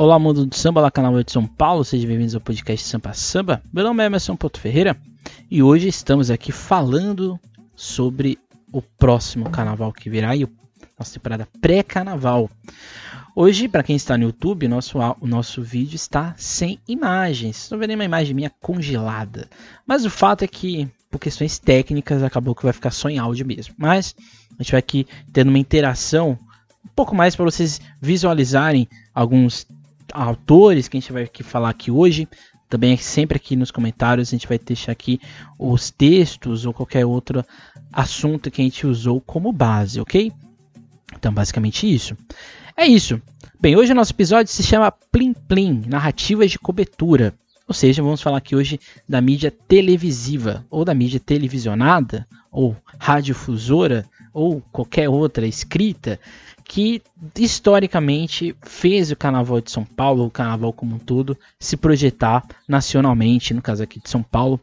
Olá, mundo do samba, lá canal de São Paulo, sejam bem-vindos ao podcast Sampa Samba. Meu nome é Emerson Porto Ferreira e hoje estamos aqui falando sobre o próximo carnaval que virá e a nossa temporada pré-carnaval. Hoje, para quem está no YouTube, nosso, o nosso vídeo está sem imagens. Não vê nenhuma imagem minha congelada. Mas o fato é que, por questões técnicas, acabou que vai ficar só em áudio mesmo. Mas a gente vai aqui tendo uma interação um pouco mais para vocês visualizarem alguns autores que a gente vai aqui falar aqui hoje. Também sempre aqui nos comentários a gente vai deixar aqui os textos ou qualquer outro assunto que a gente usou como base, ok? Então, basicamente isso. É isso. Bem, hoje o nosso episódio se chama Plim Plim, Narrativas de Cobertura. Ou seja, vamos falar aqui hoje da mídia televisiva, ou da mídia televisionada, ou radiodifusora, ou qualquer outra escrita que historicamente fez o Carnaval de São Paulo, o Carnaval como um todo, se projetar nacionalmente, no caso aqui de São Paulo,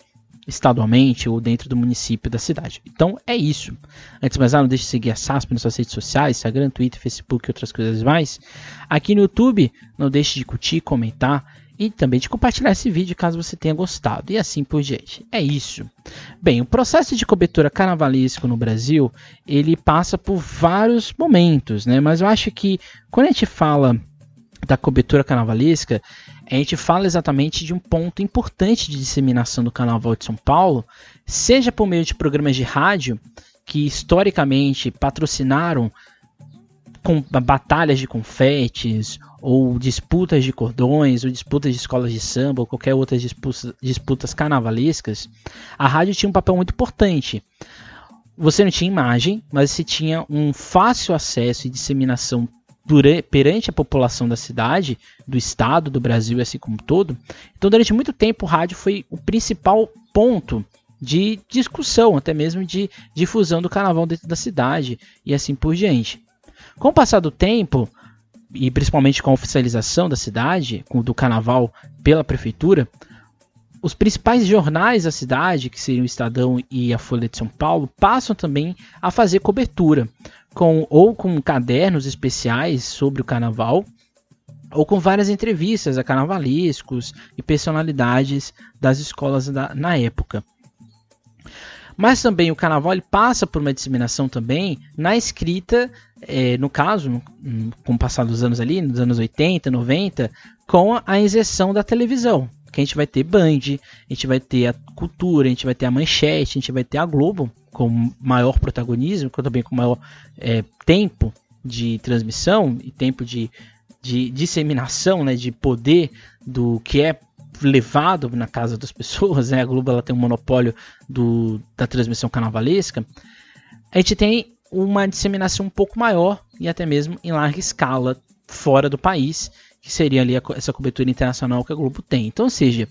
estadualmente ou dentro do município da cidade. Então é isso. Antes de mais nada, não deixe de seguir a SASP nas suas redes sociais, Instagram, Twitter, Facebook e outras coisas mais. Aqui no YouTube, não deixe de curtir, comentar e também de compartilhar esse vídeo caso você tenha gostado e assim por diante. É isso. Bem, o processo de cobertura carnavalesco no Brasil, ele passa por vários momentos, né? Mas eu acho que quando a gente fala da cobertura carnavalesca, a gente fala exatamente de um ponto importante de disseminação do Carnaval de São Paulo, seja por meio de programas de rádio que historicamente patrocinaram com batalhas de confetes ou disputas de cordões, ou disputas de escolas de samba, ou qualquer outras disputas, disputas carnavalescas, a rádio tinha um papel muito importante. Você não tinha imagem, mas você tinha um fácil acesso e disseminação perante a população da cidade, do estado, do Brasil, assim como todo. Então, durante muito tempo, o rádio foi o principal ponto de discussão, até mesmo de difusão do carnaval dentro da cidade e assim por diante. Com o passar do tempo, e principalmente com a oficialização da cidade, do carnaval pela prefeitura, os principais jornais da cidade, que seriam o Estadão e a Folha de São Paulo, passam também a fazer cobertura, com ou com cadernos especiais sobre o carnaval, ou com várias entrevistas a carnavalescos e personalidades das escolas da, na época. Mas também o carnaval ele passa por uma disseminação também na escrita, é, no caso, com o passar dos anos ali, nos anos 80, 90, com a inserção da televisão. Que a gente vai ter Band, a gente vai ter a Cultura, a gente vai ter a Manchete, a gente vai ter a Globo com maior protagonismo, também com maior é, tempo de transmissão e tempo de, de disseminação, né, de poder do que é levado na casa das pessoas, né? a Globo ela tem um monopólio do, da transmissão carnavalesca, a gente tem uma disseminação um pouco maior e até mesmo em larga escala fora do país, que seria ali a, essa cobertura internacional que a Globo tem. Então, ou seja,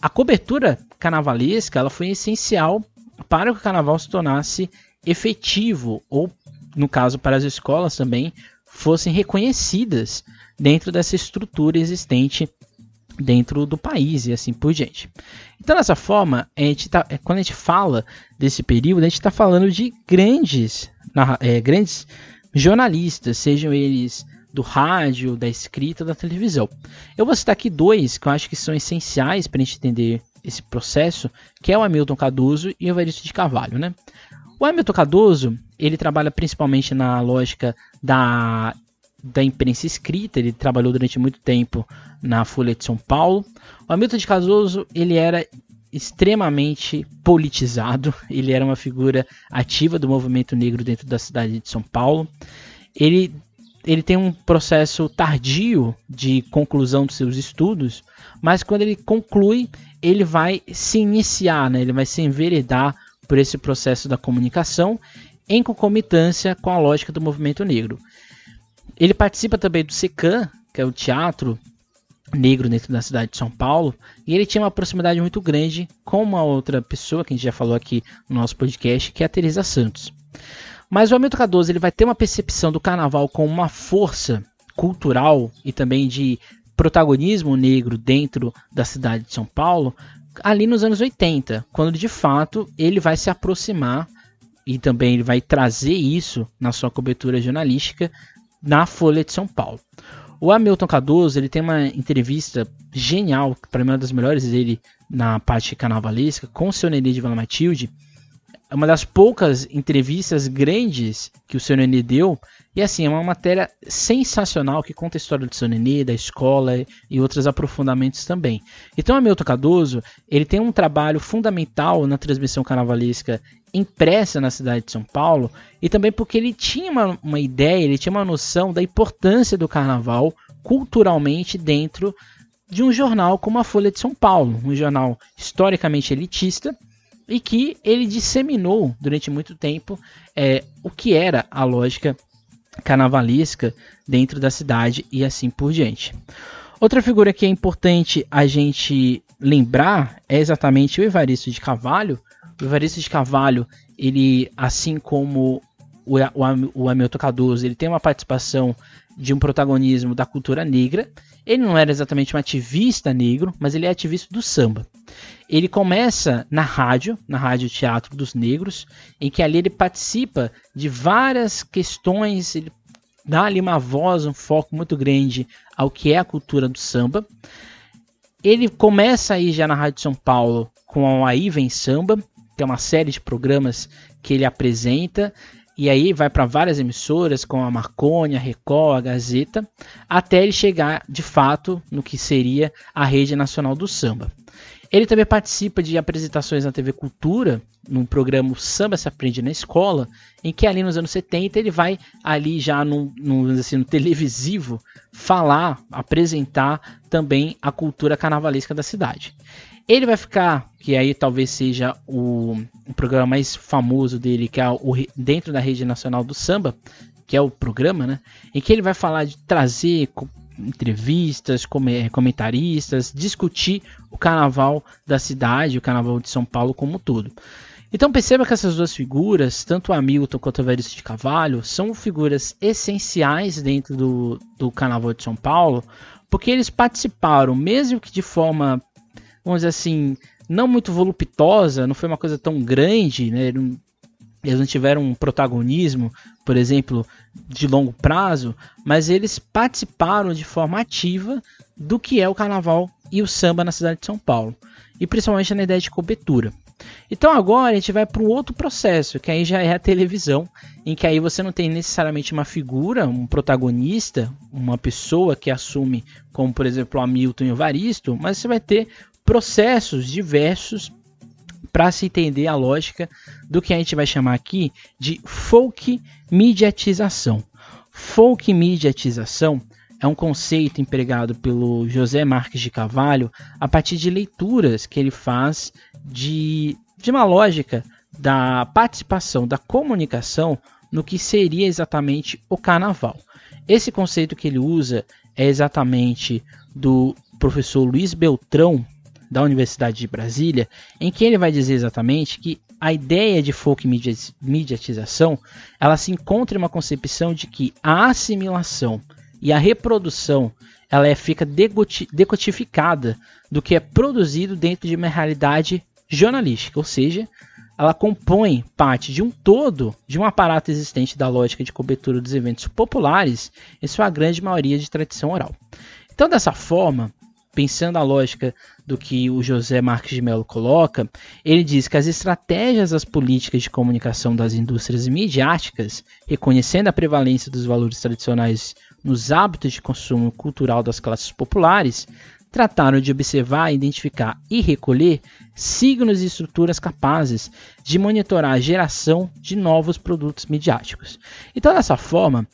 a cobertura carnavalesca ela foi essencial para que o carnaval se tornasse efetivo ou, no caso, para as escolas também fossem reconhecidas dentro dessa estrutura existente dentro do país e assim por diante. Então, dessa forma, a gente tá, é, quando a gente fala desse período, a gente está falando de grandes, é, grandes jornalistas, sejam eles do rádio, da escrita, da televisão. Eu vou citar aqui dois que eu acho que são essenciais para a gente entender esse processo, que é o Hamilton Cardoso e o Evaristo de Carvalho. Né? O Hamilton Cardoso, ele trabalha principalmente na lógica da da imprensa escrita, ele trabalhou durante muito tempo na Folha de São Paulo. O Hamilton de Cardoso, ele era extremamente politizado, ele era uma figura ativa do movimento negro dentro da cidade de São Paulo. Ele, ele tem um processo tardio de conclusão dos seus estudos, mas quando ele conclui, ele vai se iniciar, né? ele vai se enveredar por esse processo da comunicação em concomitância com a lógica do movimento negro. Ele participa também do SECAM, que é o teatro negro dentro da cidade de São Paulo, e ele tinha uma proximidade muito grande com uma outra pessoa que a gente já falou aqui no nosso podcast, que é a Teresa Santos. Mas o Hamilton Cardoso ele vai ter uma percepção do carnaval com uma força cultural e também de protagonismo negro dentro da cidade de São Paulo ali nos anos 80, quando de fato ele vai se aproximar e também ele vai trazer isso na sua cobertura jornalística na Folha de São Paulo. O Hamilton Cardoso, ele tem uma entrevista genial, para mim é uma das melhores dele na parte carnavalesca, com o seu Nenê de Vila Matilde. Uma das poucas entrevistas grandes que o seu Nenê deu. E assim, é uma matéria sensacional que conta a história do seu Nenê, da escola e outros aprofundamentos também. Então, Hamilton Cardoso, ele tem um trabalho fundamental na transmissão carnavalesca impressa na cidade de São Paulo e também porque ele tinha uma, uma ideia, ele tinha uma noção da importância do carnaval culturalmente dentro de um jornal como a Folha de São Paulo, um jornal historicamente elitista e que ele disseminou durante muito tempo é, o que era a lógica carnavalesca dentro da cidade e assim por diante. Outra figura que é importante a gente lembrar é exatamente o Evaristo de Carvalho, o Evaristo de Carvalho, ele, assim como o, o, o Hamilton Cardoso, ele tem uma participação de um protagonismo da cultura negra. Ele não era exatamente um ativista negro, mas ele é ativista do samba. Ele começa na rádio, na Rádio Teatro dos Negros, em que ali ele participa de várias questões, ele dá ali uma voz, um foco muito grande ao que é a cultura do samba. Ele começa aí já na Rádio São Paulo com a Aí Vem Samba, tem uma série de programas que ele apresenta e aí vai para várias emissoras como a Marconi, a Record, a Gazeta, até ele chegar de fato no que seria a rede nacional do samba. Ele também participa de apresentações na TV Cultura, num programa Samba se Aprende na Escola, em que ali nos anos 70 ele vai ali já assim, no televisivo falar, apresentar também a cultura carnavalesca da cidade. Ele vai ficar, que aí talvez seja o, o programa mais famoso dele, que é o dentro da rede nacional do samba, que é o programa, né? Em que ele vai falar de trazer entrevistas, comentaristas, discutir o carnaval da cidade, o carnaval de São Paulo como um todo. Então perceba que essas duas figuras, tanto o Hamilton quanto o Veríssimo de Cavalho, são figuras essenciais dentro do, do Carnaval de São Paulo, porque eles participaram, mesmo que de forma vamos dizer assim, não muito voluptuosa, não foi uma coisa tão grande, né? Eles não tiveram um protagonismo, por exemplo, de longo prazo, mas eles participaram de forma ativa do que é o carnaval e o samba na cidade de São Paulo, e principalmente na ideia de cobertura. Então agora a gente vai para um outro processo, que aí já é a televisão, em que aí você não tem necessariamente uma figura, um protagonista, uma pessoa que assume, como por exemplo o Hamilton e o Varisto, mas você vai ter processos diversos para se entender a lógica do que a gente vai chamar aqui de folk mediatização. Folk mediatização é um conceito empregado pelo José Marques de Carvalho a partir de leituras que ele faz de, de uma lógica da participação da comunicação no que seria exatamente o carnaval. Esse conceito que ele usa é exatamente do professor Luiz Beltrão, da Universidade de Brasília, em que ele vai dizer exatamente que a ideia de folk mediatização ela se encontra em uma concepção de que a assimilação e a reprodução ela é, fica decodificada do que é produzido dentro de uma realidade jornalística, ou seja, ela compõe parte de um todo de um aparato existente da lógica de cobertura dos eventos populares, em sua grande maioria de tradição oral. Então, dessa forma, pensando a lógica do que o José Marques de Mello coloca, ele diz que as estratégias das políticas de comunicação das indústrias midiáticas, reconhecendo a prevalência dos valores tradicionais nos hábitos de consumo cultural das classes populares, trataram de observar, identificar e recolher signos e estruturas capazes de monitorar a geração de novos produtos midiáticos. Então, dessa forma,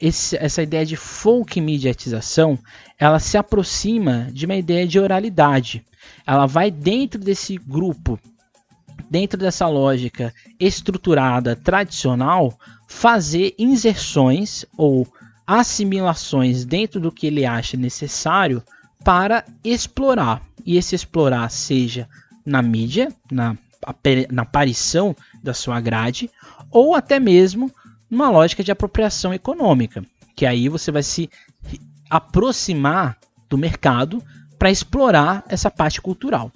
esse, essa ideia de folk mediatização, ela se aproxima de uma ideia de oralidade. Ela vai dentro desse grupo, dentro dessa lógica estruturada tradicional, fazer inserções ou assimilações dentro do que ele acha necessário para explorar. E esse explorar seja na mídia, na, na aparição da sua grade, ou até mesmo numa lógica de apropriação econômica, que aí você vai se aproximar do mercado para explorar essa parte cultural.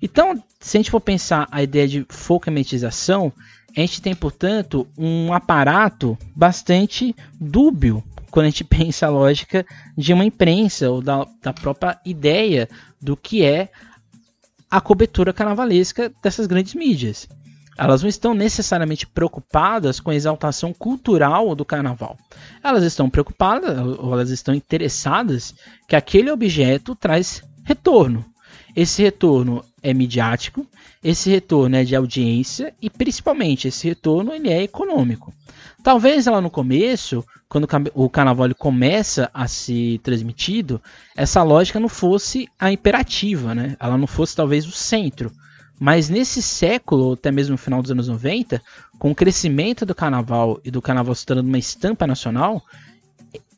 Então, se a gente for pensar a ideia de folcamentização, a gente tem, portanto, um aparato bastante dúbio quando a gente pensa a lógica de uma imprensa ou da, da própria ideia do que é a cobertura carnavalesca dessas grandes mídias. Elas não estão necessariamente preocupadas com a exaltação cultural do carnaval. Elas estão preocupadas ou elas estão interessadas que aquele objeto traz retorno. Esse retorno é midiático, esse retorno é de audiência e principalmente esse retorno ele é econômico. Talvez lá no começo, quando o carnaval começa a ser transmitido, essa lógica não fosse a imperativa, né? Ela não fosse talvez o centro. Mas nesse século, até mesmo no final dos anos 90, com o crescimento do carnaval e do carnaval se tornando uma estampa nacional,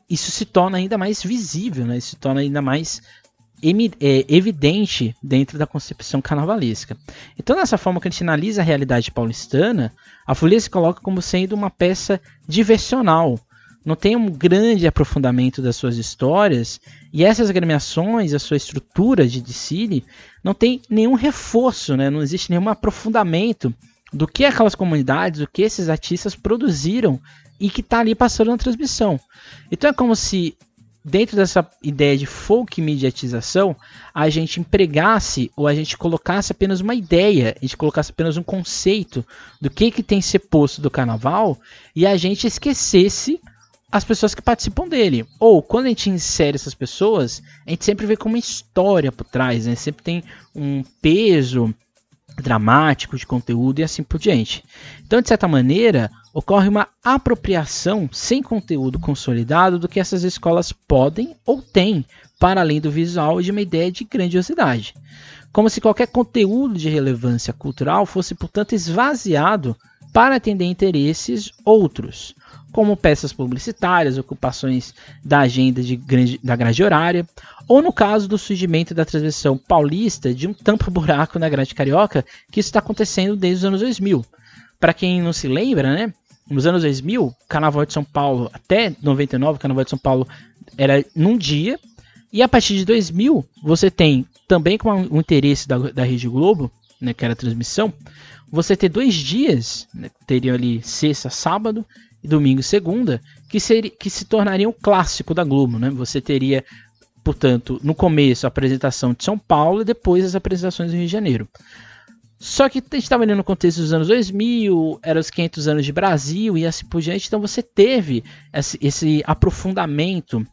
isso se torna ainda mais visível, né? Isso se torna ainda mais é, evidente dentro da concepção carnavalesca. Então, dessa forma que a gente analisa a realidade paulistana, a folia se coloca como sendo uma peça diversional. Não tem um grande aprofundamento das suas histórias, e essas agremiações, a sua estrutura de desfile, não tem nenhum reforço, né? não existe nenhum aprofundamento do que aquelas comunidades, o que esses artistas produziram e que está ali passando na transmissão. Então é como se dentro dessa ideia de folk mediatização, a gente empregasse ou a gente colocasse apenas uma ideia, a gente colocasse apenas um conceito do que, que tem que ser posto do carnaval e a gente esquecesse as pessoas que participam dele. Ou quando a gente insere essas pessoas, a gente sempre vê como uma história por trás, né? Sempre tem um peso dramático de conteúdo e assim por diante. Então, de certa maneira, ocorre uma apropriação sem conteúdo consolidado do que essas escolas podem ou têm, para além do visual e de uma ideia de grandiosidade. Como se qualquer conteúdo de relevância cultural fosse, portanto, esvaziado para atender interesses outros, como peças publicitárias, ocupações da agenda de grande, da grade horária, ou no caso do surgimento da transmissão paulista de um tampa-buraco na grade carioca, que isso está acontecendo desde os anos 2000. Para quem não se lembra, né, nos anos 2000, Carnaval de São Paulo, até 99, Carnaval de São Paulo era num dia. E a partir de 2000, você tem também com o interesse da, da Rede Globo, né, que era a transmissão, você ter dois dias, né, teriam ali sexta, sábado e domingo e segunda, que, seria, que se tornariam clássico da Globo. Né? Você teria, portanto, no começo a apresentação de São Paulo e depois as apresentações do Rio de Janeiro. Só que a gente estava ali no contexto dos anos 2000, eram os 500 anos de Brasil e assim por diante, então você teve esse, esse aprofundamento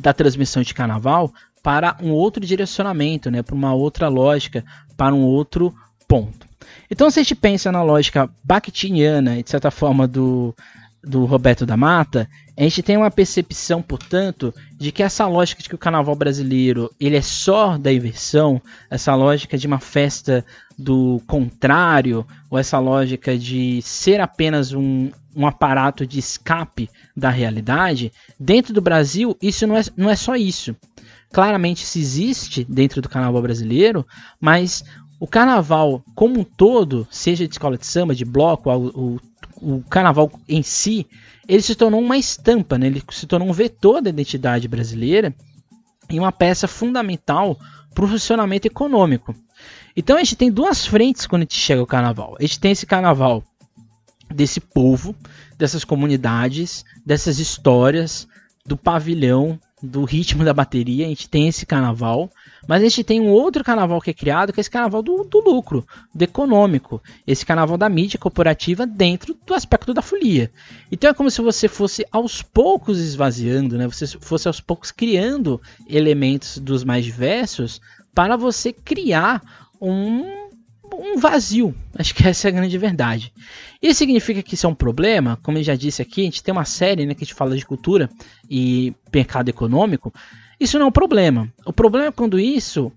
da transmissão de carnaval para um outro direcionamento, né, para uma outra lógica, para um outro ponto. Então, se a gente pensa na lógica bakhtiniana, de certa forma, do, do Roberto da Mata, a gente tem uma percepção, portanto, de que essa lógica de que o carnaval brasileiro ele é só da inversão, essa lógica de uma festa do contrário, ou essa lógica de ser apenas um, um aparato de escape da realidade, dentro do Brasil isso não é, não é só isso. Claramente isso existe dentro do carnaval brasileiro, mas o carnaval como um todo, seja de escola de samba, de bloco, o, o o carnaval em si, ele se tornou uma estampa, né? ele se tornou um vetor da identidade brasileira e uma peça fundamental para o funcionamento econômico. Então a gente tem duas frentes quando a gente chega ao carnaval. A gente tem esse carnaval desse povo, dessas comunidades, dessas histórias, do pavilhão, do ritmo da bateria. A gente tem esse carnaval. Mas a gente tem um outro carnaval que é criado, que é esse carnaval do, do lucro, do econômico. Esse carnaval da mídia corporativa dentro do aspecto da folia. Então é como se você fosse aos poucos esvaziando, né? Você fosse aos poucos criando elementos dos mais diversos para você criar um um vazio. Acho que essa é a grande verdade. Isso significa que isso é um problema? Como eu já disse aqui, a gente tem uma série né, que a gente fala de cultura e mercado econômico. Isso não é um problema. O problema é quando isso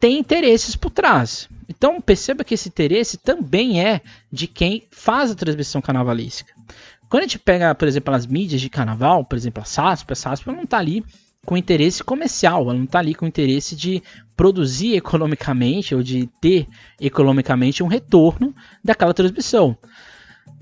tem interesses por trás. Então perceba que esse interesse também é de quem faz a transmissão carnavalística. Quando a gente pega, por exemplo, as mídias de carnaval, por exemplo, a SASP, a SASP não está ali com interesse comercial, ela não está ali com interesse de produzir economicamente ou de ter economicamente um retorno daquela transmissão.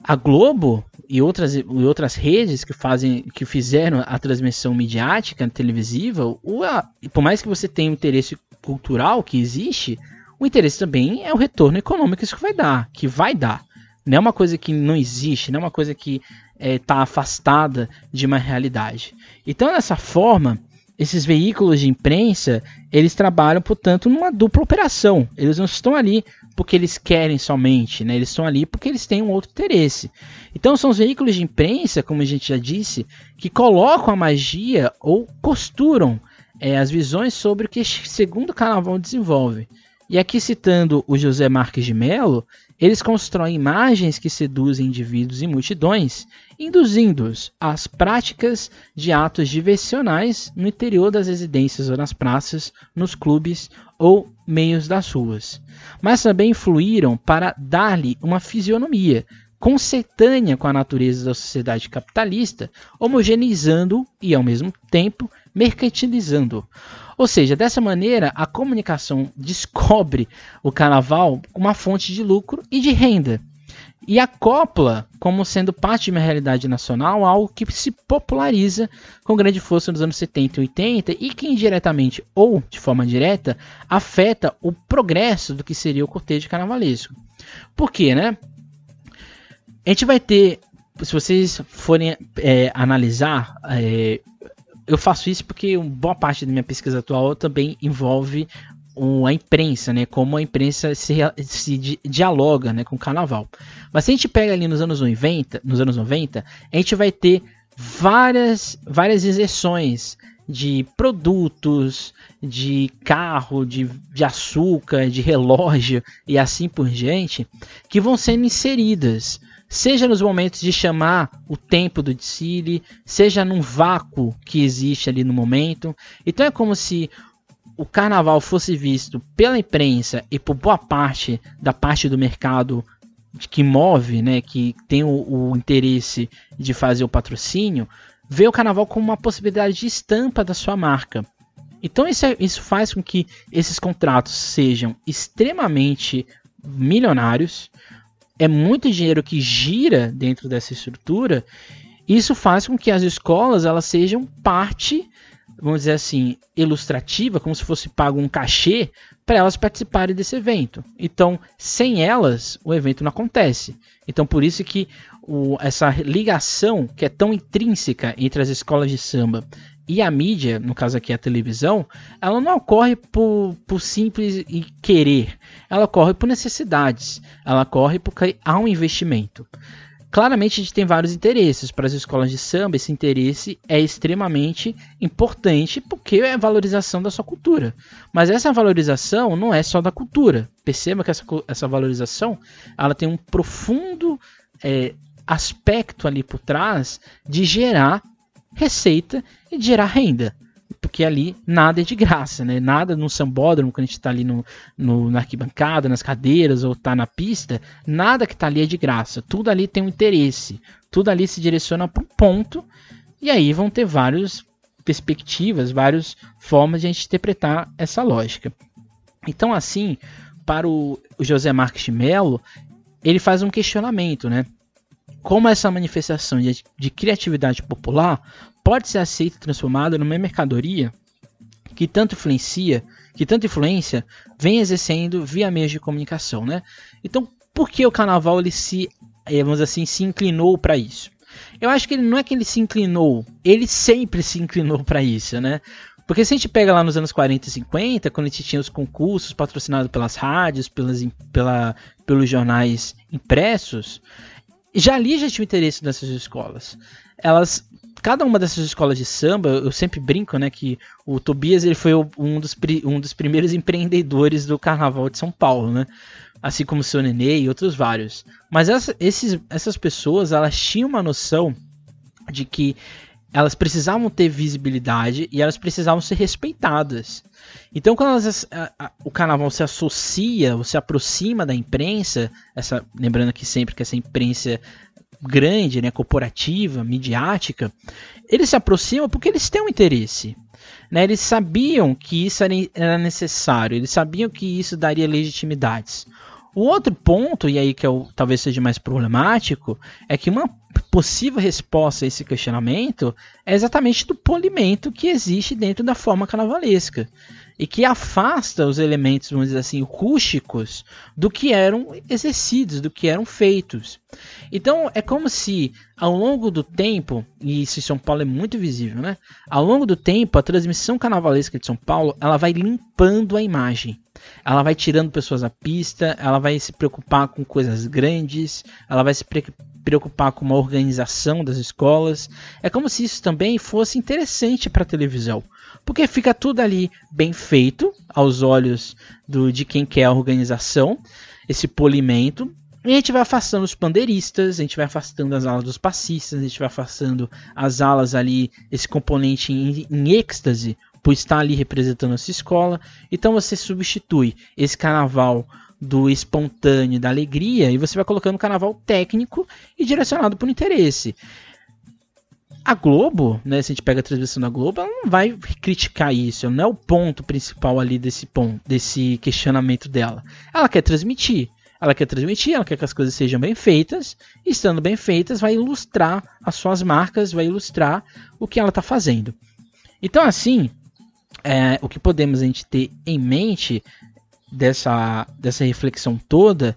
A Globo e outras, e outras redes que fazem que fizeram a transmissão midiática televisiva, o, a, por mais que você tenha um interesse cultural que existe, o interesse também é o retorno econômico que isso vai dar, que vai dar. Não é uma coisa que não existe, não é uma coisa que está é, tá afastada de uma realidade. Então, dessa forma, esses veículos de imprensa, eles trabalham, portanto, numa dupla operação. Eles não estão ali porque eles querem somente, né? eles estão ali porque eles têm um outro interesse. Então, são os veículos de imprensa, como a gente já disse, que colocam a magia ou costuram é, as visões sobre o que segundo Carnaval desenvolve. E aqui citando o José Marques de Mello, eles constroem imagens que seduzem indivíduos e multidões, induzindo-os às práticas de atos diversionais no interior das residências ou nas praças, nos clubes ou meios das ruas. Mas também influíram para dar-lhe uma fisionomia concetânea com a natureza da sociedade capitalista, homogeneizando e, ao mesmo tempo, mercantilizando. Ou seja, dessa maneira, a comunicação descobre o carnaval como uma fonte de lucro e de renda. E acopla como sendo parte de uma realidade nacional algo que se populariza com grande força nos anos 70 e 80 e que indiretamente ou de forma direta afeta o progresso do que seria o cortejo carnavalesco. Por quê, né? A gente vai ter, se vocês forem é, analisar é, eu faço isso porque boa parte da minha pesquisa atual também envolve a imprensa, né? Como a imprensa se, se di, dialoga né, com o carnaval. Mas se a gente pega ali nos anos 90, nos anos 90, a gente vai ter várias, várias exceções de produtos, de carro, de, de açúcar, de relógio e assim por diante, que vão sendo inseridas seja nos momentos de chamar o tempo do desfile, seja num vácuo que existe ali no momento. Então é como se o carnaval fosse visto pela imprensa e por boa parte da parte do mercado que move, né, que tem o, o interesse de fazer o patrocínio, vê o carnaval como uma possibilidade de estampa da sua marca. Então isso, é, isso faz com que esses contratos sejam extremamente milionários, é muito dinheiro que gira dentro dessa estrutura. Isso faz com que as escolas elas sejam parte, vamos dizer assim, ilustrativa, como se fosse pago um cachê para elas participarem desse evento. Então, sem elas, o evento não acontece. Então, por isso que o, essa ligação que é tão intrínseca entre as escolas de samba e a mídia, no caso aqui a televisão, ela não ocorre por, por simples querer, ela ocorre por necessidades, ela ocorre porque há um investimento. Claramente a gente tem vários interesses para as escolas de samba, esse interesse é extremamente importante porque é valorização da sua cultura. Mas essa valorização não é só da cultura. Perceba que essa, essa valorização ela tem um profundo é, aspecto ali por trás de gerar receita e gerar renda. Porque ali nada é de graça, né? Nada no sambódromo, quando a gente está ali no, no, na arquibancada, nas cadeiras ou está na pista, nada que está ali é de graça. Tudo ali tem um interesse. Tudo ali se direciona para um ponto. E aí vão ter várias perspectivas, várias formas de a gente interpretar essa lógica. Então, assim, para o José Marques de Mello, ele faz um questionamento, né? como essa manifestação de, de criatividade popular pode ser aceita e transformada numa mercadoria que tanto influencia, que tanta influência vem exercendo via meios de comunicação, né? Então, por que o carnaval ele se, eh, vamos assim, se inclinou para isso? Eu acho que ele não é que ele se inclinou, ele sempre se inclinou para isso, né? Porque se a gente pega lá nos anos 40 e 50, quando a gente tinha os concursos patrocinados pelas rádios, pelas, pela, pelos jornais impressos, já ali já tinha interesse nessas escolas. Elas cada uma dessas escolas de samba, eu sempre brinco, né, que o Tobias ele foi um dos, um dos primeiros empreendedores do Carnaval de São Paulo, né? Assim como o seu Nenê e outros vários. Mas essa, esses, essas pessoas, elas tinham uma noção de que elas precisavam ter visibilidade e elas precisavam ser respeitadas. Então, quando elas, a, a, o carnaval se associa ou se aproxima da imprensa, essa, lembrando aqui sempre que essa imprensa grande, né, corporativa, midiática, eles se aproximam porque eles têm um interesse. Né? Eles sabiam que isso era, necessário, eles sabiam que isso daria legitimidades. O outro ponto, e aí que é o, talvez seja mais problemático, é que uma possível resposta a esse questionamento é exatamente do polimento que existe dentro da forma carnavalesca e que afasta os elementos, vamos dizer assim, rústicos do que eram exercidos, do que eram feitos. Então é como se ao longo do tempo, e isso em São Paulo é muito visível, né? Ao longo do tempo, a transmissão carnavalesca de São Paulo, ela vai limpando a imagem. Ela vai tirando pessoas da pista, ela vai se preocupar com coisas grandes, ela vai se preocupar com uma organização das escolas. É como se isso também fosse interessante para a televisão, porque fica tudo ali bem feito aos olhos do, de quem quer a organização, esse polimento. E a gente vai afastando os pandeiristas, a gente vai afastando as alas dos passistas, a gente vai afastando as alas ali, esse componente em, em êxtase, por estar ali representando essa escola. Então você substitui esse carnaval do espontâneo, da alegria, e você vai colocando um carnaval técnico e direcionado por interesse. A Globo, né, se a gente pega a transmissão da Globo, ela não vai criticar isso, não é o ponto principal ali desse ponto, desse questionamento dela. Ela quer transmitir, ela quer transmitir, ela quer que as coisas sejam bem feitas, e estando bem feitas, vai ilustrar as suas marcas, vai ilustrar o que ela está fazendo. Então, assim, é, o que podemos a gente ter em mente dessa, dessa reflexão toda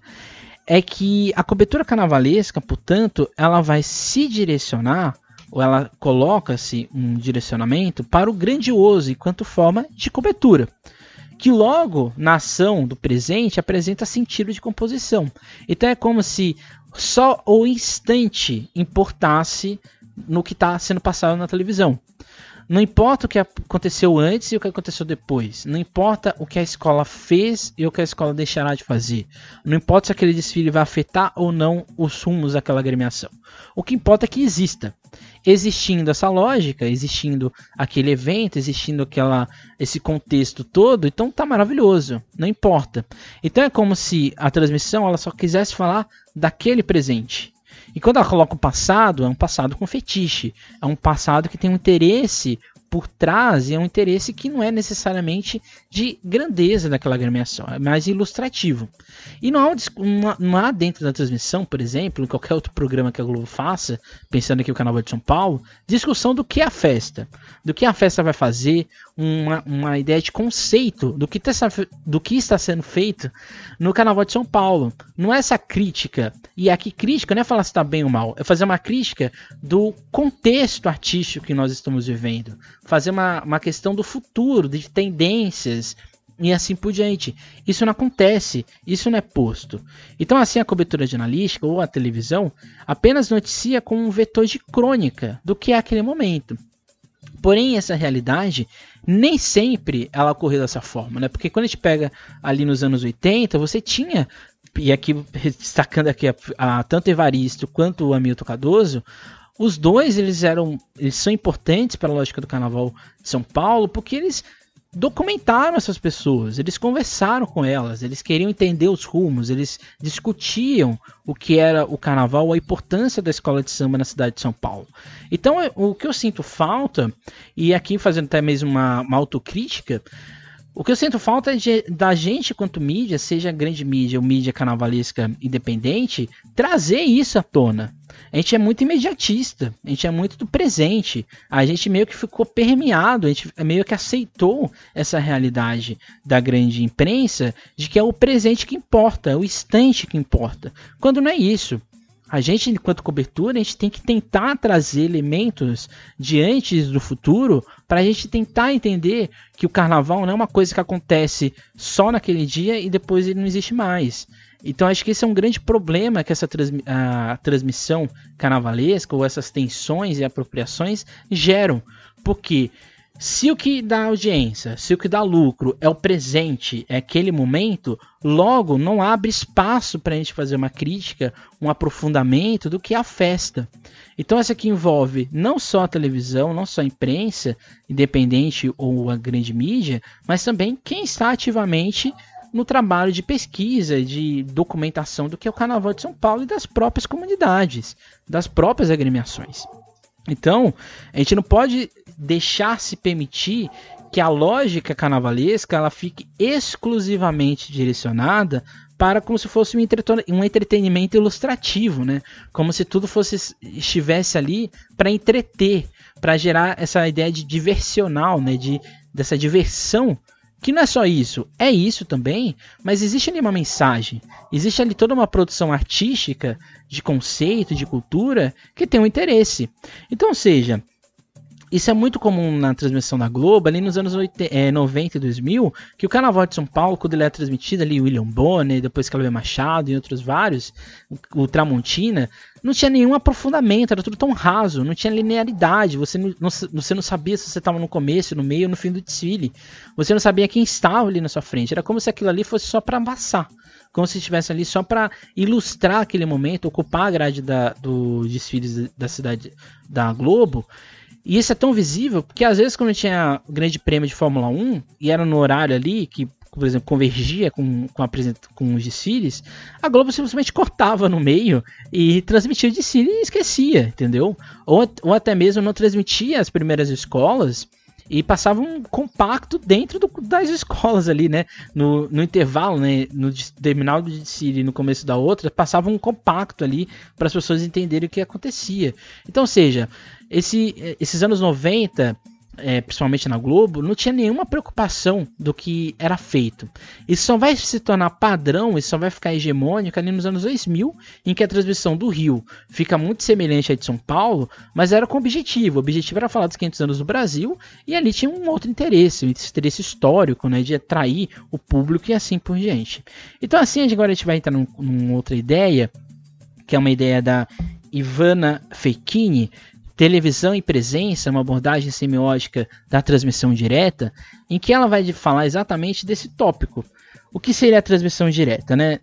é que a cobertura carnavalesca, portanto, ela vai se direcionar ou ela coloca-se um direcionamento para o grandioso enquanto forma de cobertura, que logo na ação do presente apresenta sentido de composição. Então é como se só o instante importasse no que está sendo passado na televisão. Não importa o que aconteceu antes e o que aconteceu depois. Não importa o que a escola fez e o que a escola deixará de fazer. Não importa se aquele desfile vai afetar ou não os rumos daquela agremiação. O que importa é que exista. Existindo essa lógica, existindo aquele evento, existindo aquela, esse contexto todo, então tá maravilhoso, não importa. Então é como se a transmissão ela só quisesse falar daquele presente. E quando ela coloca o passado, é um passado com fetiche. É um passado que tem um interesse por trás e é um interesse que não é necessariamente de grandeza daquela agremiação, é mais ilustrativo. E não há, não há dentro da transmissão, por exemplo, em qualquer outro programa que a Globo faça, pensando aqui o Canal de São Paulo, discussão do que é a festa, do que a festa vai fazer, uma, uma ideia de conceito do que, tá, do que está sendo feito no Carnaval de São Paulo. Não é essa crítica, e aqui crítica não é falar se está bem ou mal, é fazer uma crítica do contexto artístico que nós estamos vivendo, fazer uma, uma questão do futuro, de tendências, e assim por diante. Isso não acontece, isso não é posto. Então, assim, a cobertura jornalística ou a televisão apenas noticia como um vetor de crônica do que é aquele momento. Porém, essa realidade nem sempre ela ocorreu dessa forma, né? Porque quando a gente pega ali nos anos 80, você tinha e aqui destacando aqui a, a, tanto Evaristo quanto o Hamilton Cardoso, os dois eles eram eles são importantes para a lógica do carnaval de São Paulo porque eles documentaram essas pessoas, eles conversaram com elas, eles queriam entender os rumos, eles discutiam o que era o carnaval, a importância da escola de samba na cidade de São Paulo. Então, o que eu sinto falta, e aqui fazendo até mesmo uma, uma autocrítica, o que eu sinto falta é de, da gente, quanto mídia, seja grande mídia ou mídia carnavalesca independente, trazer isso à tona. A gente é muito imediatista, a gente é muito do presente. A gente meio que ficou permeado, a gente meio que aceitou essa realidade da grande imprensa de que é o presente que importa, é o instante que importa. Quando não é isso. A gente, enquanto cobertura, a gente tem que tentar trazer elementos de antes do futuro para a gente tentar entender que o carnaval não é uma coisa que acontece só naquele dia e depois ele não existe mais. Então acho que esse é um grande problema que essa transmi a transmissão carnavalesca ou essas tensões e apropriações geram. Porque se o que dá audiência, se o que dá lucro é o presente, é aquele momento, logo não abre espaço para a gente fazer uma crítica, um aprofundamento do que é a festa. Então essa aqui envolve não só a televisão, não só a imprensa, independente ou a grande mídia, mas também quem está ativamente no trabalho de pesquisa, de documentação do que é o Carnaval de São Paulo e das próprias comunidades, das próprias agremiações. Então, a gente não pode deixar se permitir que a lógica carnavalesca ela fique exclusivamente direcionada para como se fosse um, entretenimento ilustrativo, né? Como se tudo fosse estivesse ali para entreter, para gerar essa ideia de diversional, né? De dessa diversão que não é só isso, é isso também, mas existe ali uma mensagem, existe ali toda uma produção artística, de conceito, de cultura, que tem um interesse. Então, ou seja, isso é muito comum na transmissão da Globo, ali nos anos 80, é, 90 e 2000, que o Carnaval de São Paulo, quando ele era transmitido ali, William Bonner, depois Cláudio Machado e outros vários, o Tramontina, não tinha nenhum aprofundamento, era tudo tão raso, não tinha linearidade, você não, não você não sabia se você estava no começo, no meio ou no fim do desfile. Você não sabia quem estava ali na sua frente, era como se aquilo ali fosse só para amassar como se estivesse ali só para ilustrar aquele momento, ocupar a grade da, do desfiles da cidade da Globo e isso é tão visível porque às vezes quando tinha o grande prêmio de Fórmula 1 e era no horário ali que, por exemplo, convergia com, com, a, com os desfiles, a Globo simplesmente cortava no meio e transmitia o desfile e esquecia, entendeu? Ou, ou até mesmo não transmitia as primeiras escolas e passava um compacto dentro do, das escolas ali, né? No, no intervalo, né? No terminal do desfile e no começo da outra, passava um compacto ali para as pessoas entenderem o que acontecia. Então, ou seja, esse, esses anos 90 é, principalmente na Globo, não tinha nenhuma preocupação do que era feito. Isso só vai se tornar padrão, isso só vai ficar hegemônico ali nos anos 2000, em que a transmissão do Rio fica muito semelhante à de São Paulo, mas era com objetivo. O objetivo era falar dos 500 anos do Brasil, e ali tinha um outro interesse, um interesse histórico, né, de atrair o público e assim por diante. Então assim, agora a gente vai entrar num, numa outra ideia, que é uma ideia da Ivana Fekini, televisão e presença, uma abordagem semiótica da transmissão direta, em que ela vai falar exatamente desse tópico. O que seria a transmissão direta, né?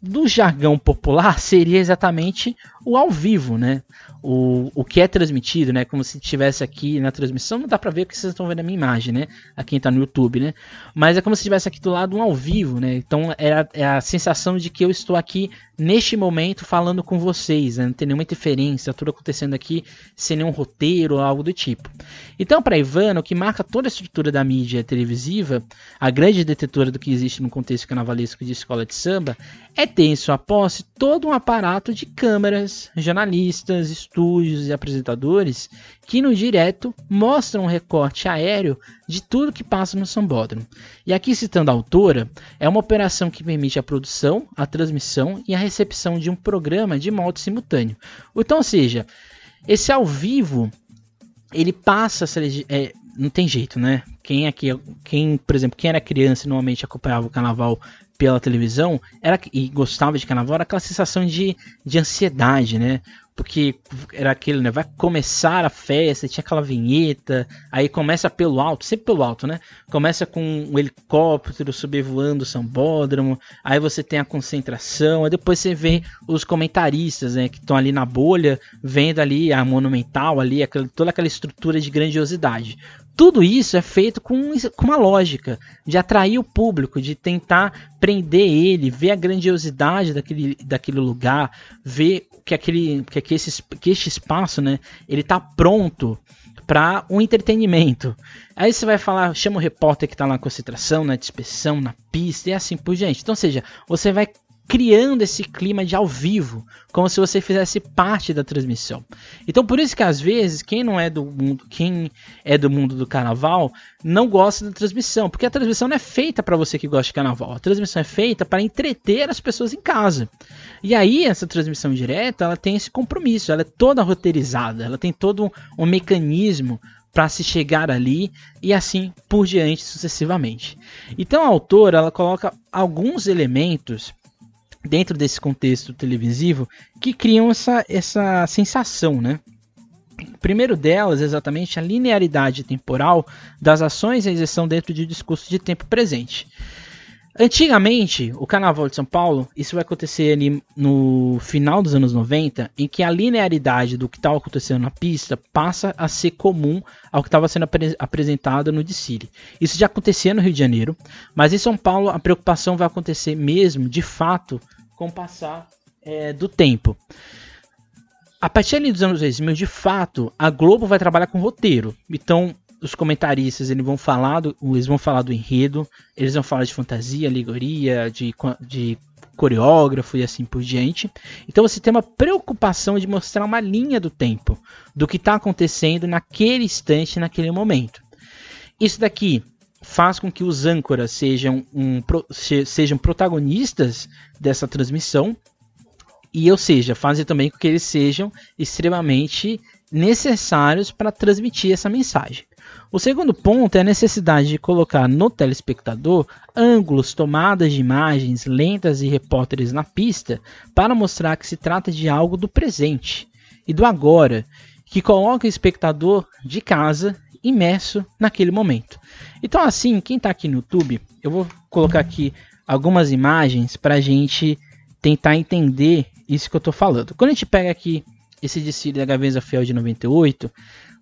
Do jargão popular seria exatamente o ao vivo, né? O, o que é transmitido, né? Como se estivesse aqui na transmissão, não dá pra ver porque vocês estão vendo a minha imagem, né? A quem tá no YouTube, né? Mas é como se estivesse aqui do lado um ao vivo, né? Então é a, é a sensação de que eu estou aqui neste momento falando com vocês, né? não tem nenhuma interferência, tudo acontecendo aqui sem nenhum roteiro ou algo do tipo. Então, para Ivana, o que marca toda a estrutura da mídia televisiva, a grande detetora do que existe no contexto carnavalesco de escola de samba, é em sua posse todo um aparato de câmeras, jornalistas, estúdios e apresentadores que no direto mostram um recorte aéreo de tudo que passa no sambódromo. E aqui citando a autora, é uma operação que permite a produção, a transmissão e a recepção de um programa de modo simultâneo. Então, ou seja, esse ao vivo ele passa é, não tem jeito, né? Quem aqui, quem, por exemplo, quem era criança e normalmente acompanhava o carnaval pela televisão era e gostava de carnaval era aquela sensação de, de ansiedade, né? porque era aquele, né? Vai começar a festa, tinha aquela vinheta, aí começa pelo alto, sempre pelo alto, né? Começa com um helicóptero sobrevoando o sambódromo, aí você tem a concentração, aí depois você vê os comentaristas, né? Que estão ali na bolha, vendo ali a monumental, ali, aquela, toda aquela estrutura de grandiosidade. Tudo isso é feito com, com uma lógica de atrair o público, de tentar prender ele, ver a grandiosidade daquele, daquele lugar, ver que aquele que, que, esse, que este espaço, né, ele tá pronto para um entretenimento. Aí você vai falar, chama o repórter que está na concentração, na dispersão, na pista e assim por diante. Então, seja, você vai criando esse clima de ao vivo, como se você fizesse parte da transmissão. Então por isso que às vezes quem não é do mundo, quem é do mundo do carnaval, não gosta da transmissão, porque a transmissão não é feita para você que gosta de carnaval. A transmissão é feita para entreter as pessoas em casa. E aí essa transmissão direta, ela tem esse compromisso, ela é toda roteirizada, ela tem todo um, um mecanismo para se chegar ali e assim por diante sucessivamente. Então a autora ela coloca alguns elementos dentro desse contexto televisivo que criam essa, essa sensação, né? O primeiro delas exatamente a linearidade temporal das ações e a exerção dentro de discurso de tempo presente. Antigamente, o Carnaval de São Paulo, isso vai acontecer ali no final dos anos 90, em que a linearidade do que estava acontecendo na pista passa a ser comum ao que estava sendo apre apresentado no desfile. Isso já acontecia no Rio de Janeiro, mas em São Paulo a preocupação vai acontecer mesmo, de fato, com o passar é, do tempo. A partir dos anos 2000, de fato, a Globo vai trabalhar com roteiro. Então, os comentaristas eles vão falar do, eles vão falar do enredo, eles vão falar de fantasia, alegoria, de, de coreógrafo e assim por diante. Então você tem uma preocupação de mostrar uma linha do tempo do que está acontecendo naquele instante, naquele momento. Isso daqui faz com que os âncoras sejam, um, sejam protagonistas dessa transmissão e, ou seja, fazem também com que eles sejam extremamente necessários para transmitir essa mensagem. O segundo ponto é a necessidade de colocar no telespectador ângulos, tomadas de imagens lentas e repórteres na pista para mostrar que se trata de algo do presente e do agora, que coloca o espectador de casa imerso naquele momento. Então, assim, quem está aqui no YouTube, eu vou colocar aqui algumas imagens para a gente tentar entender isso que eu estou falando. Quando a gente pega aqui esse desfile da Gaveza Fiel de 98,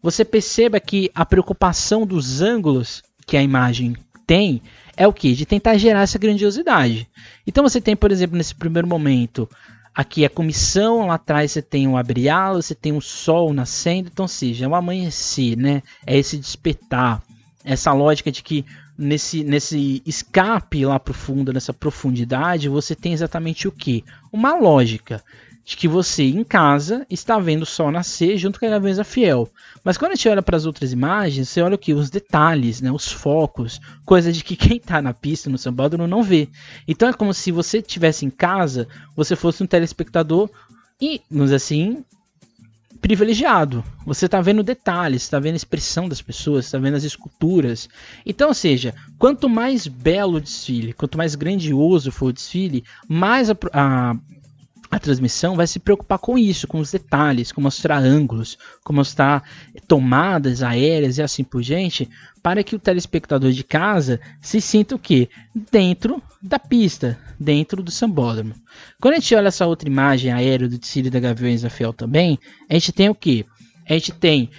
você perceba que a preocupação dos ângulos que a imagem tem é o que? De tentar gerar essa grandiosidade. Então você tem, por exemplo, nesse primeiro momento, aqui a comissão, lá atrás você tem um abriá você tem o um sol nascendo, então seja, é o amanhecer, né? É esse despertar, essa lógica de que nesse, nesse escape lá profundo, nessa profundidade, você tem exatamente o que? Uma lógica de que você em casa está vendo o sol nascer junto com a Gaveza Fiel. Mas quando a gente olha para as outras imagens, você olha o que? Os detalhes, né? os focos, coisa de que quem está na pista no sambódromo não vê. Então é como se você estivesse em casa, você fosse um telespectador e, vamos assim, privilegiado. Você está vendo detalhes, está vendo a expressão das pessoas, está vendo as esculturas. Então, ou seja, quanto mais belo o desfile, quanto mais grandioso for o desfile, mais a, a a transmissão vai se preocupar com isso, com os detalhes, com mostrar ângulos, com mostrar tomadas aéreas e assim por diante, para que o telespectador de casa se sinta o quê? Dentro da pista, dentro do sambódromo. Quando a gente olha essa outra imagem aérea do desfile da Gaviões da Fiel também, a gente tem o quê? A gente tem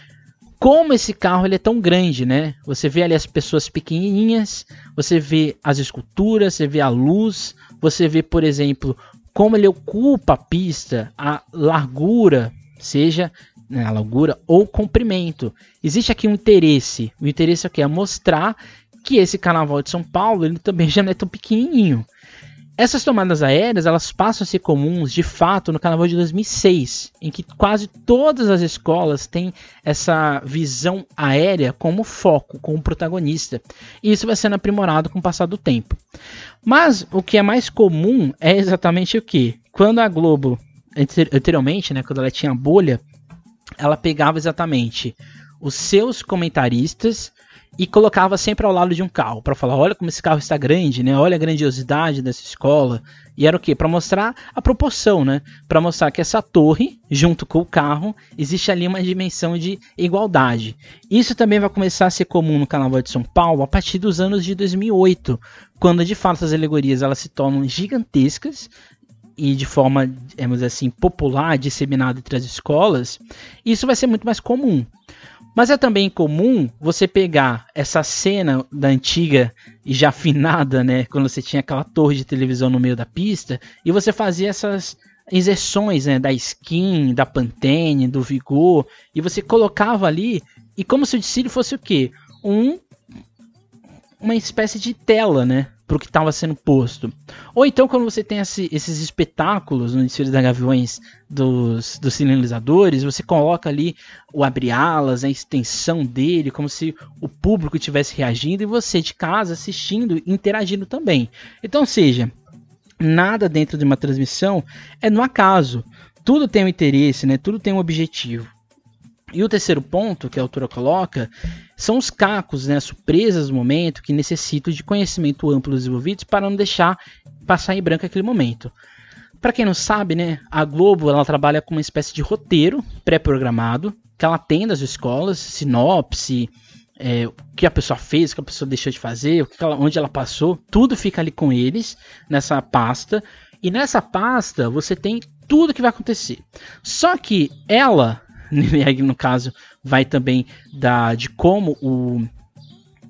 como esse carro ele é tão grande, né? Você vê ali as pessoas pequenininhas, você vê as esculturas, você vê a luz, você vê, por exemplo, como ele ocupa a pista, a largura, seja né, a largura ou comprimento. Existe aqui um interesse. O interesse aqui é mostrar que esse carnaval de São Paulo ele também já não é tão pequenininho. Essas tomadas aéreas elas passam a ser comuns de fato no Carnaval de 2006, em que quase todas as escolas têm essa visão aérea como foco, como protagonista. E isso vai sendo aprimorado com o passar do tempo. Mas o que é mais comum é exatamente o que? Quando a Globo, anteriormente, né, quando ela tinha bolha, ela pegava exatamente os seus comentaristas e colocava sempre ao lado de um carro para falar, olha como esse carro está grande, né? Olha a grandiosidade dessa escola. E era o quê? Para mostrar a proporção, né? Para mostrar que essa torre, junto com o carro, existe ali uma dimensão de igualdade. Isso também vai começar a ser comum no Carnaval de São Paulo a partir dos anos de 2008, quando de fato as alegorias elas se tornam gigantescas e de forma, vamos assim, popular, disseminada entre as escolas. Isso vai ser muito mais comum. Mas é também comum você pegar essa cena da antiga e já afinada, né? Quando você tinha aquela torre de televisão no meio da pista, e você fazia essas inserções né, da skin, da Pantene, do Vigor, e você colocava ali, e como se o desfile fosse o quê? Um, uma espécie de tela, né? Para o que estava sendo posto. Ou então, quando você tem esse, esses espetáculos no desfile da Gaviões dos, dos sinalizadores, você coloca ali o abre-alas, a extensão dele, como se o público estivesse reagindo e você de casa assistindo, interagindo também. Então, seja, nada dentro de uma transmissão é no acaso. Tudo tem um interesse, né? tudo tem um objetivo. E o terceiro ponto que a autora coloca são os cacos, né, as surpresas do momento que necessitam de conhecimento amplo desenvolvidos para não deixar passar em branco aquele momento. Para quem não sabe, né, a Globo ela trabalha com uma espécie de roteiro pré-programado que ela tem das escolas, sinopse, é, o que a pessoa fez, o que a pessoa deixou de fazer, ela, onde ela passou, tudo fica ali com eles nessa pasta. E nessa pasta você tem tudo que vai acontecer. Só que ela e no caso vai também da de como o,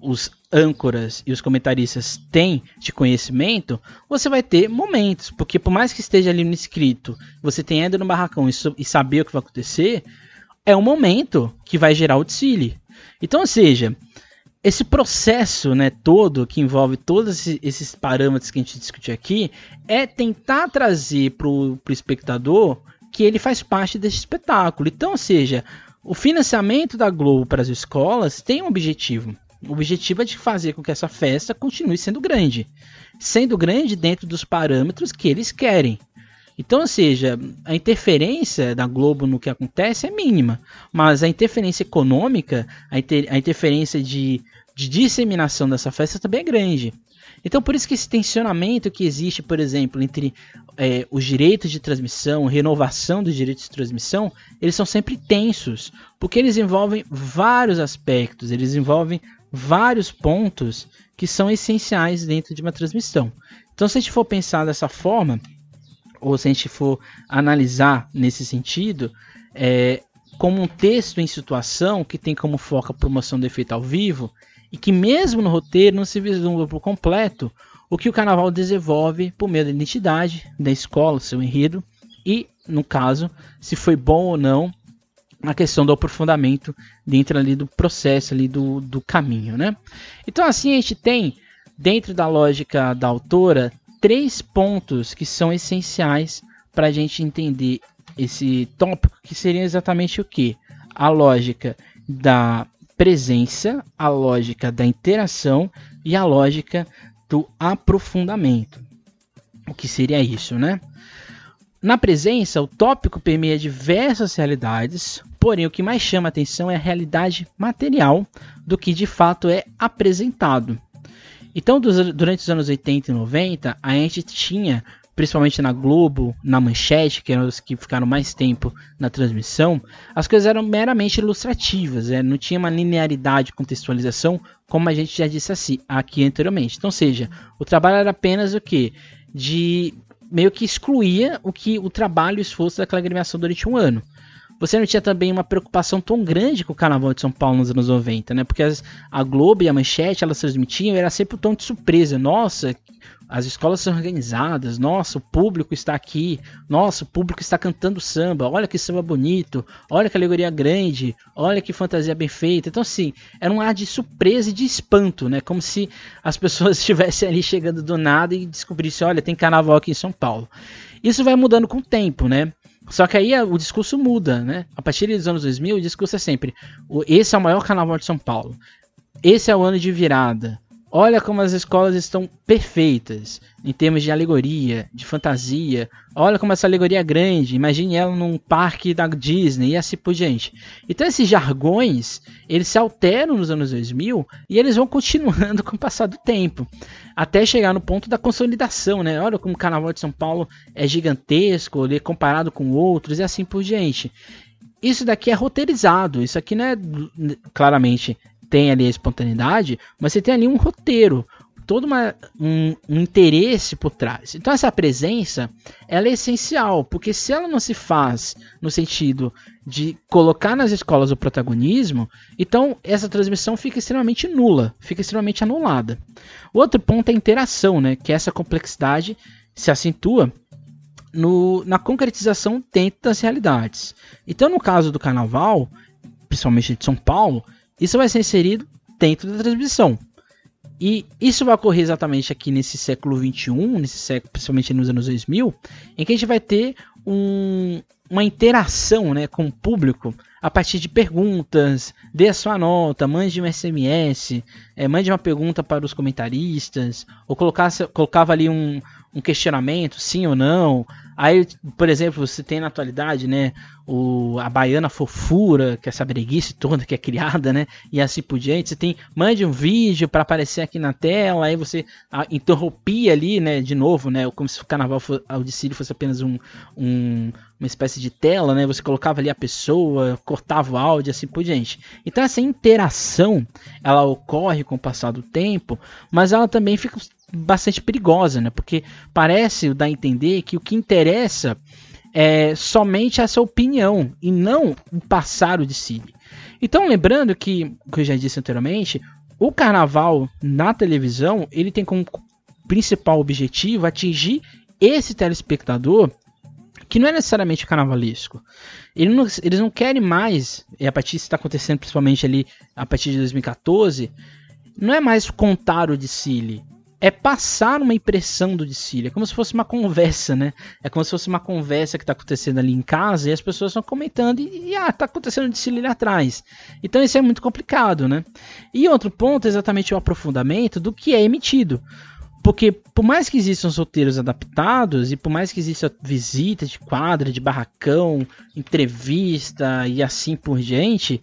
os âncoras e os comentaristas têm de conhecimento, você vai ter momentos, porque por mais que esteja ali no escrito, você tem ainda no barracão e, e saber o que vai acontecer, é o momento que vai gerar o desfile. Então, ou seja, esse processo né, todo, que envolve todos esses parâmetros que a gente discutiu aqui, é tentar trazer para o espectador que ele faz parte desse espetáculo. Então, ou seja, o financiamento da Globo para as escolas tem um objetivo. O objetivo é de fazer com que essa festa continue sendo grande. Sendo grande dentro dos parâmetros que eles querem. Então, ou seja, a interferência da Globo no que acontece é mínima, mas a interferência econômica, a, inter, a interferência de, de disseminação dessa festa também é grande. Então, por isso que esse tensionamento que existe, por exemplo, entre é, os direitos de transmissão, renovação dos direitos de transmissão, eles são sempre tensos, porque eles envolvem vários aspectos, eles envolvem vários pontos que são essenciais dentro de uma transmissão. Então, se a gente for pensar dessa forma, ou se a gente for analisar nesse sentido, é, como um texto em situação que tem como foco a promoção do efeito ao vivo e que mesmo no roteiro não se vislumbra por completo o que o carnaval desenvolve por meio da identidade da escola, seu enredo e, no caso, se foi bom ou não a questão do aprofundamento dentro ali do processo ali do, do caminho, né? Então assim a gente tem dentro da lógica da autora três pontos que são essenciais para a gente entender esse tópico, que seria exatamente o que? A lógica da presença, a lógica da interação e a lógica do aprofundamento. O que seria isso, né? Na presença, o tópico permeia diversas realidades, porém o que mais chama atenção é a realidade material do que de fato é apresentado. Então, durante os anos 80 e 90, a gente tinha, principalmente na Globo, na Manchete, que eram os que ficaram mais tempo na transmissão, as coisas eram meramente ilustrativas, né? não tinha uma linearidade de contextualização, como a gente já disse assim, aqui anteriormente. Então, seja, o trabalho era apenas o que? De meio que excluía o que o trabalho e o esforço daquela agremiação durante um ano você não tinha também uma preocupação tão grande com o Carnaval de São Paulo nos anos 90, né? Porque as, a Globo e a Manchete, elas transmitiam, era sempre um tom de surpresa. Nossa, as escolas são organizadas, nossa, o público está aqui, nossa, o público está cantando samba, olha que samba bonito, olha que alegoria grande, olha que fantasia bem feita. Então, assim, era um ar de surpresa e de espanto, né? Como se as pessoas estivessem ali chegando do nada e descobrissem, olha, tem carnaval aqui em São Paulo. Isso vai mudando com o tempo, né? Só que aí o discurso muda, né? A partir dos anos 2000, o discurso é sempre: esse é o maior carnaval de São Paulo. Esse é o ano de virada. Olha como as escolas estão perfeitas em termos de alegoria, de fantasia. Olha como essa alegoria é grande. Imagine ela num parque da Disney e assim por diante. Então esses jargões, eles se alteram nos anos 2000 e eles vão continuando com o passar do tempo. Até chegar no ponto da consolidação, né? Olha como o Carnaval de São Paulo é gigantesco, é comparado com outros e assim por diante. Isso daqui é roteirizado. Isso aqui não é claramente tem ali a espontaneidade, mas você tem ali um roteiro, todo uma, um, um, interesse por trás. Então essa presença ela é essencial, porque se ela não se faz no sentido de colocar nas escolas o protagonismo, então essa transmissão fica extremamente nula, fica extremamente anulada. O outro ponto é a interação, né, que essa complexidade se acentua no, na concretização dentro das realidades. Então no caso do carnaval, principalmente de São Paulo, isso vai ser inserido dentro da transmissão. E isso vai ocorrer exatamente aqui nesse século 21, nesse século, principalmente nos anos 2000, em que a gente vai ter um, uma interação né, com o público a partir de perguntas, dê a sua nota, mande um SMS, é, mande uma pergunta para os comentaristas, ou colocasse, colocava ali um, um questionamento, sim ou não. Aí, por exemplo, você tem na atualidade, né, o, a baiana fofura, que é essa breguice toda que é criada, né, e assim por diante. Você tem, mande um vídeo para aparecer aqui na tela, aí você a, interrompia ali, né, de novo, né, como se o carnaval o desfile fosse apenas um, um, uma espécie de tela, né, você colocava ali a pessoa, cortava o áudio, assim por diante. Então essa interação, ela ocorre com o passar do tempo, mas ela também fica bastante perigosa, né? Porque parece dar a entender que o que interessa é somente essa opinião e não o passado de si. Então, lembrando que, que eu já disse anteriormente, o carnaval na televisão ele tem como principal objetivo atingir esse telespectador que não é necessariamente carnavalesco. Eles não, eles não querem mais, e a partir disso está acontecendo principalmente ali a partir de 2014, não é mais contar o desfile, é passar uma impressão do desfile. É como se fosse uma conversa, né? É como se fosse uma conversa que está acontecendo ali em casa e as pessoas estão comentando e, e ah, tá acontecendo o desfile ali atrás. Então isso é muito complicado, né? E outro ponto é exatamente o aprofundamento do que é emitido. Porque por mais que existam roteiros adaptados e por mais que exista visita de quadra, de barracão, entrevista e assim por diante,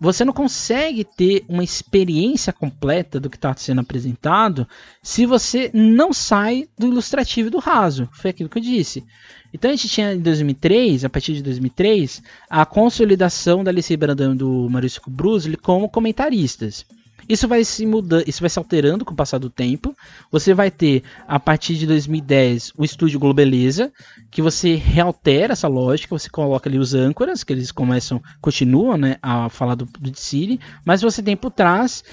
você não consegue ter uma experiência completa do que está sendo apresentado se você não sai do ilustrativo e do raso. Foi aquilo que eu disse. Então a gente tinha em 2003, a partir de 2003, a consolidação da Alice Brandão e do Maurício Brusli como comentaristas. Isso vai se mudando, isso vai se alterando com o passar do tempo. Você vai ter a partir de 2010 o estúdio Globeleza, que você realtera essa lógica, você coloca ali os âncoras, que eles começam, continuam, né, a falar do, do City, mas você tem por trás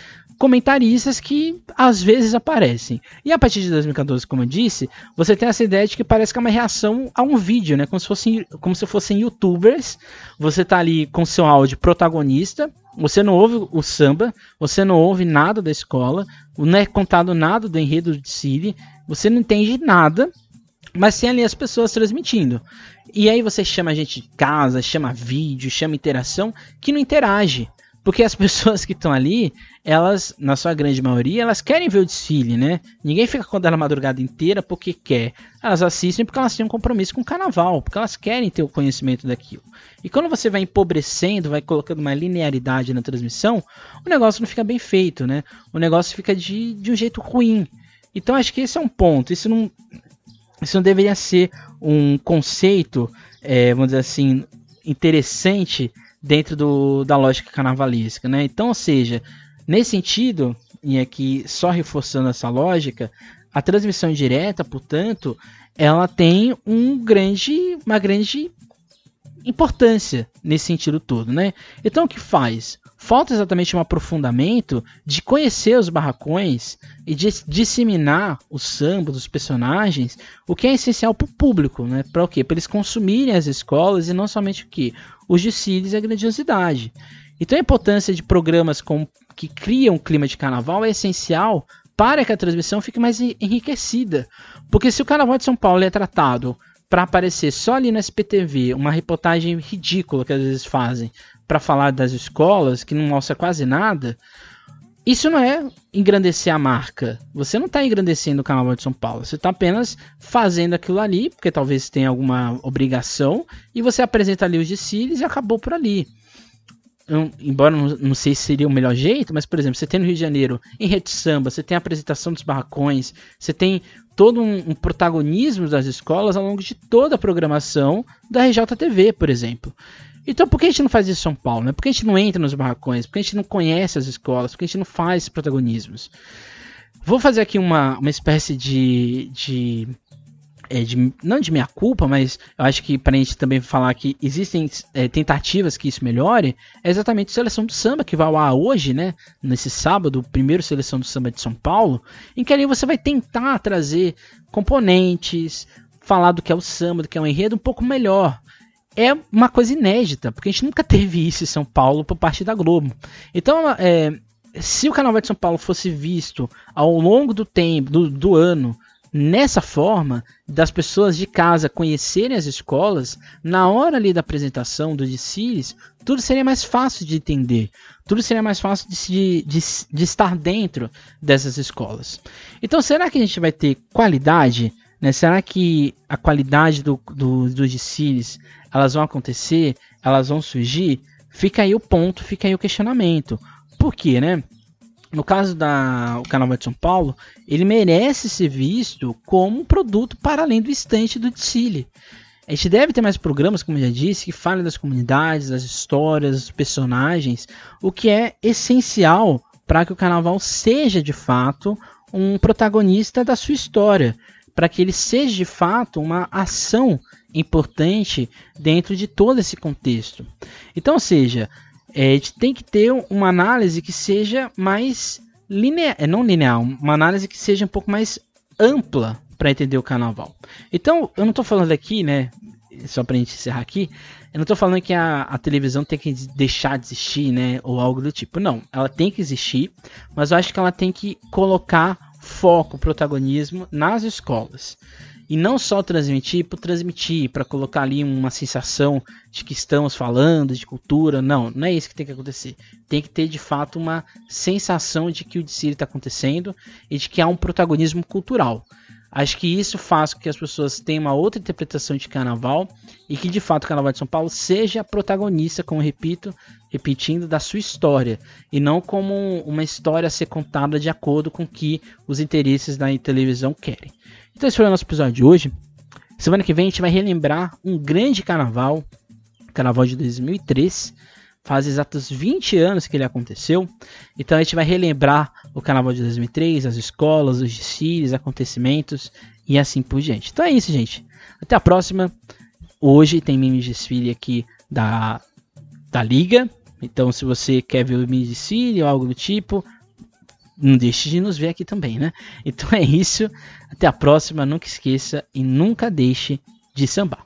comentaristas que às vezes aparecem. E a partir de 2014, como eu disse, você tem essa ideia de que parece que é uma reação a um vídeo, né? Como se fossem, como se fossem youtubers. Você tá ali com seu áudio protagonista, você não ouve o samba, você não ouve nada da escola, não é contado nada do enredo de Siri, você não entende nada, mas tem ali as pessoas transmitindo. E aí você chama a gente de casa, chama vídeo, chama interação, que não interage. Porque as pessoas que estão ali, elas, na sua grande maioria, elas querem ver o desfile, né? Ninguém fica acordando a madrugada inteira porque quer. Elas assistem porque elas têm um compromisso com o carnaval, porque elas querem ter o conhecimento daquilo. E quando você vai empobrecendo, vai colocando uma linearidade na transmissão, o negócio não fica bem feito, né? O negócio fica de, de um jeito ruim. Então acho que esse é um ponto. Isso não, isso não deveria ser um conceito, é, vamos dizer assim, interessante dentro do, da lógica carnavalesca, né? Então, ou seja, nesse sentido, e aqui só reforçando essa lógica, a transmissão direta, portanto, ela tem um grande, uma grande importância nesse sentido todo, né? Então o que faz? Falta exatamente um aprofundamento de conhecer os barracões e de disseminar o samba dos personagens, o que é essencial para o público, né? Para o quê? Para eles consumirem as escolas e não somente o que os desfiles e a grandiosidade. Então a importância de programas com, que criam um clima de carnaval é essencial para que a transmissão fique mais enriquecida. Porque se o Carnaval de São Paulo é tratado para aparecer só ali no SPTV, uma reportagem ridícula que às vezes fazem para falar das escolas, que não mostra quase nada, isso não é engrandecer a marca. Você não está engrandecendo o Carnaval de São Paulo. Você está apenas fazendo aquilo ali, porque talvez tenha alguma obrigação, e você apresenta ali os desfiles e acabou por ali. Eu, embora não, não, sei se seria o melhor jeito, mas por exemplo, você tem no Rio de Janeiro, em Rede Samba, você tem a apresentação dos barracões, você tem todo um, um, protagonismo das escolas ao longo de toda a programação da RJTV, por exemplo. Então por que a gente não faz isso em São Paulo? Né? Por que a gente não entra nos barracões? Por que a gente não conhece as escolas? Por que a gente não faz protagonismos? Vou fazer aqui uma, uma espécie de, de é, de, não de minha culpa, mas eu acho que para a gente também falar que existem é, tentativas que isso melhore, é exatamente a seleção do samba que vai ao ar hoje, né? Nesse sábado, o primeiro seleção do samba de São Paulo, em que ali você vai tentar trazer componentes, falar do que é o samba, do que é o enredo um pouco melhor. É uma coisa inédita, porque a gente nunca teve isso em São Paulo por parte da Globo. Então, é, se o Carnaval de São Paulo fosse visto ao longo do tempo, do, do ano, nessa forma das pessoas de casa conhecerem as escolas, na hora ali da apresentação dos desfiles, tudo seria mais fácil de entender, tudo seria mais fácil de, de, de estar dentro dessas escolas. Então, será que a gente vai ter qualidade? Né? Será que a qualidade do, do, dos elas vão acontecer? Elas vão surgir? Fica aí o ponto, fica aí o questionamento. Por quê, né? no caso da o Carnaval de São Paulo, ele merece ser visto como um produto para além do estante do Chile. A gente deve ter mais programas, como eu já disse, que falem das comunidades, das histórias, dos personagens, o que é essencial para que o carnaval seja de fato um protagonista da sua história, para que ele seja de fato uma ação importante dentro de todo esse contexto. Então, ou seja, é, a gente tem que ter uma análise que seja mais linear, é, não linear, uma análise que seja um pouco mais ampla para entender o carnaval. Então, eu não estou falando aqui, né, só pra gente encerrar aqui, eu não tô falando que a, a, televisão tem que deixar de existir, né? Ou algo do tipo. Não, ela tem que existir, mas eu acho que ela tem que colocar foco, protagonismo nas escolas. E não só transmitir por transmitir, para colocar ali uma sensação de que estamos falando de cultura. Não, não é isso que tem que acontecer. Tem que ter de fato uma sensação de que o desfile está acontecendo e de que há um protagonismo cultural. Acho que isso faz com que as pessoas tenham uma outra interpretação de carnaval e que de fato o Carnaval de São Paulo seja protagonista, como repito, repetindo, da sua história e não como uma história a ser contada de acordo com o que os interesses da televisão querem. Então esse foi o nosso episódio de hoje. Semana que vem a gente vai relembrar um grande carnaval, Carnaval de 2003 faz exatos 20 anos que ele aconteceu. Então a gente vai relembrar o carnaval de 2003, as escolas, os desfiles, acontecimentos e assim por diante. Então é isso, gente. Até a próxima. Hoje tem mini desfile aqui da, da Liga. Então, se você quer ver o mini desfile ou algo do tipo, não deixe de nos ver aqui também, né? Então é isso. Até a próxima. Nunca esqueça e nunca deixe de sambar.